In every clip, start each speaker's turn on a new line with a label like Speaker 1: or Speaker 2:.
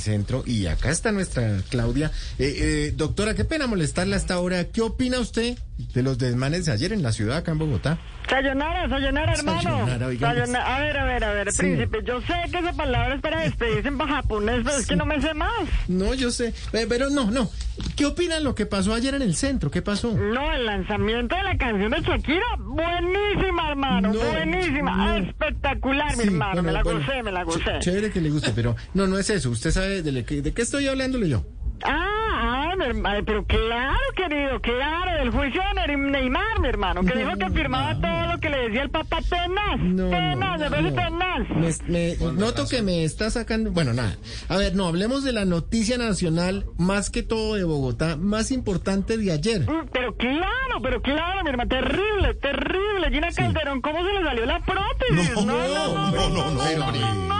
Speaker 1: Centro y acá está nuestra Claudia. Eh, eh, doctora, qué pena molestarla hasta ahora. ¿Qué opina usted de los desmanes de ayer en la ciudad, acá en Bogotá?
Speaker 2: Sayonara, sayonara, hermano.
Speaker 1: Sayonara, oiga,
Speaker 2: Sayonara. A ver, a ver, a ver,
Speaker 1: Sí.
Speaker 2: príncipe. Yo sé que esa palabra es para despedirse en japonés, pero es que no me sé más.
Speaker 1: No, yo sé, Eh, pero no, no. ¿Qué opina de lo que pasó ayer en el centro? ¿Qué pasó?
Speaker 2: No, el lanzamiento de la canción de Shakira, buenísima, hermano,
Speaker 1: No,
Speaker 2: buenísima,
Speaker 1: no.
Speaker 2: espectacular, mi
Speaker 1: Sí,
Speaker 2: hermano,
Speaker 1: bueno,
Speaker 2: me la
Speaker 1: bueno,
Speaker 2: gocé, me la gocé.
Speaker 1: Chévere que le guste, pero no, no es eso. Usted sabe de, le- de qué estoy hablándole yo.
Speaker 2: Ah, mi hermano, pero claro, querido, claro, del juicio de Ney- Neymar, mi hermano, que dijo que firmaba todo lo que le decía el papá Tenaz,
Speaker 1: No,
Speaker 2: Tenaz,
Speaker 1: no,
Speaker 2: me. Tenaz.
Speaker 1: Me- me- noto que me está sacando. Bueno, nada. A ver, no, hablemos de la noticia nacional, más que todo de Bogotá, más importante de ayer.
Speaker 2: Mm, Pero claro, pero claro, mi hermano, terrible, terrible. Gina Calderón, ¿cómo se le salió la prótesis?
Speaker 1: No, no, no, no, no,
Speaker 2: no,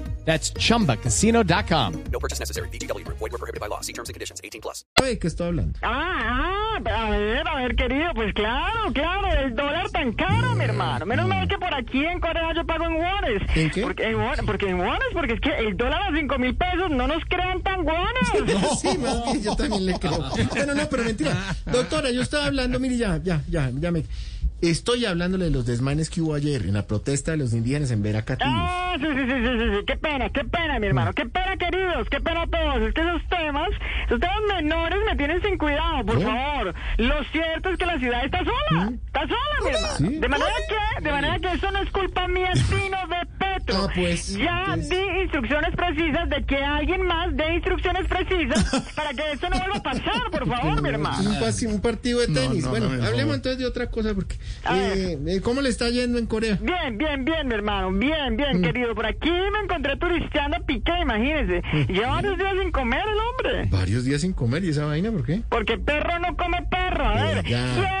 Speaker 3: That's chumbacasino.com.
Speaker 4: No purchase necessary. VGW Group. Void were prohibited by law. See terms and conditions. 18 plus.
Speaker 1: de qué estoy hablando.
Speaker 2: Ah, ah, a ver, a ver, querido, pues claro, claro, el dólar tan caro, mi hermano. Menos mal que por aquí en Corea yo pago en wones.
Speaker 1: ¿En qué?
Speaker 2: Porque en wones, porque en wones, porque es que el dólar a cinco mil pesos no nos crean tan wones.
Speaker 1: Sí, más bien, yo también le creo. Bueno, no, pero mentira. Doctora, yo estaba hablando, mire, ya, ya, ya, ya me. Estoy hablándole de los desmanes que hubo ayer en la protesta de los indígenas en Veracatillo.
Speaker 2: Ah, sí, sí, sí, sí, sí, sí, qué pena, qué pena, mi hermano, qué pena, queridos, qué pena a todos. Es que esos temas, esos temas menores me tienen sin cuidado, por
Speaker 1: ¿Eh?
Speaker 2: favor. Lo cierto es que la ciudad está sola, está sola, mi hermano.
Speaker 1: ¿Sí?
Speaker 2: De manera que, de manera que eso no es culpa mía, sino de
Speaker 1: Ah, pues,
Speaker 2: ya
Speaker 1: pues.
Speaker 2: di instrucciones precisas de que alguien más dé instrucciones precisas para que esto no vuelva a pasar, por favor, mi hermano.
Speaker 1: Un, pas- un partido de tenis. bueno, hablemos entonces de otra cosa, porque. Eh, eh, ¿Cómo le está yendo en Corea?
Speaker 2: Bien, bien, bien, mi hermano, bien, bien,
Speaker 1: Mm.
Speaker 2: querido. Por aquí me encontré turisteando a Piqué, imagínese. Lleva varios días sin comer el hombre.
Speaker 1: Varios días sin comer, ¿y esa vaina por qué?
Speaker 2: Porque perro no come perro. A ver,
Speaker 1: Ya.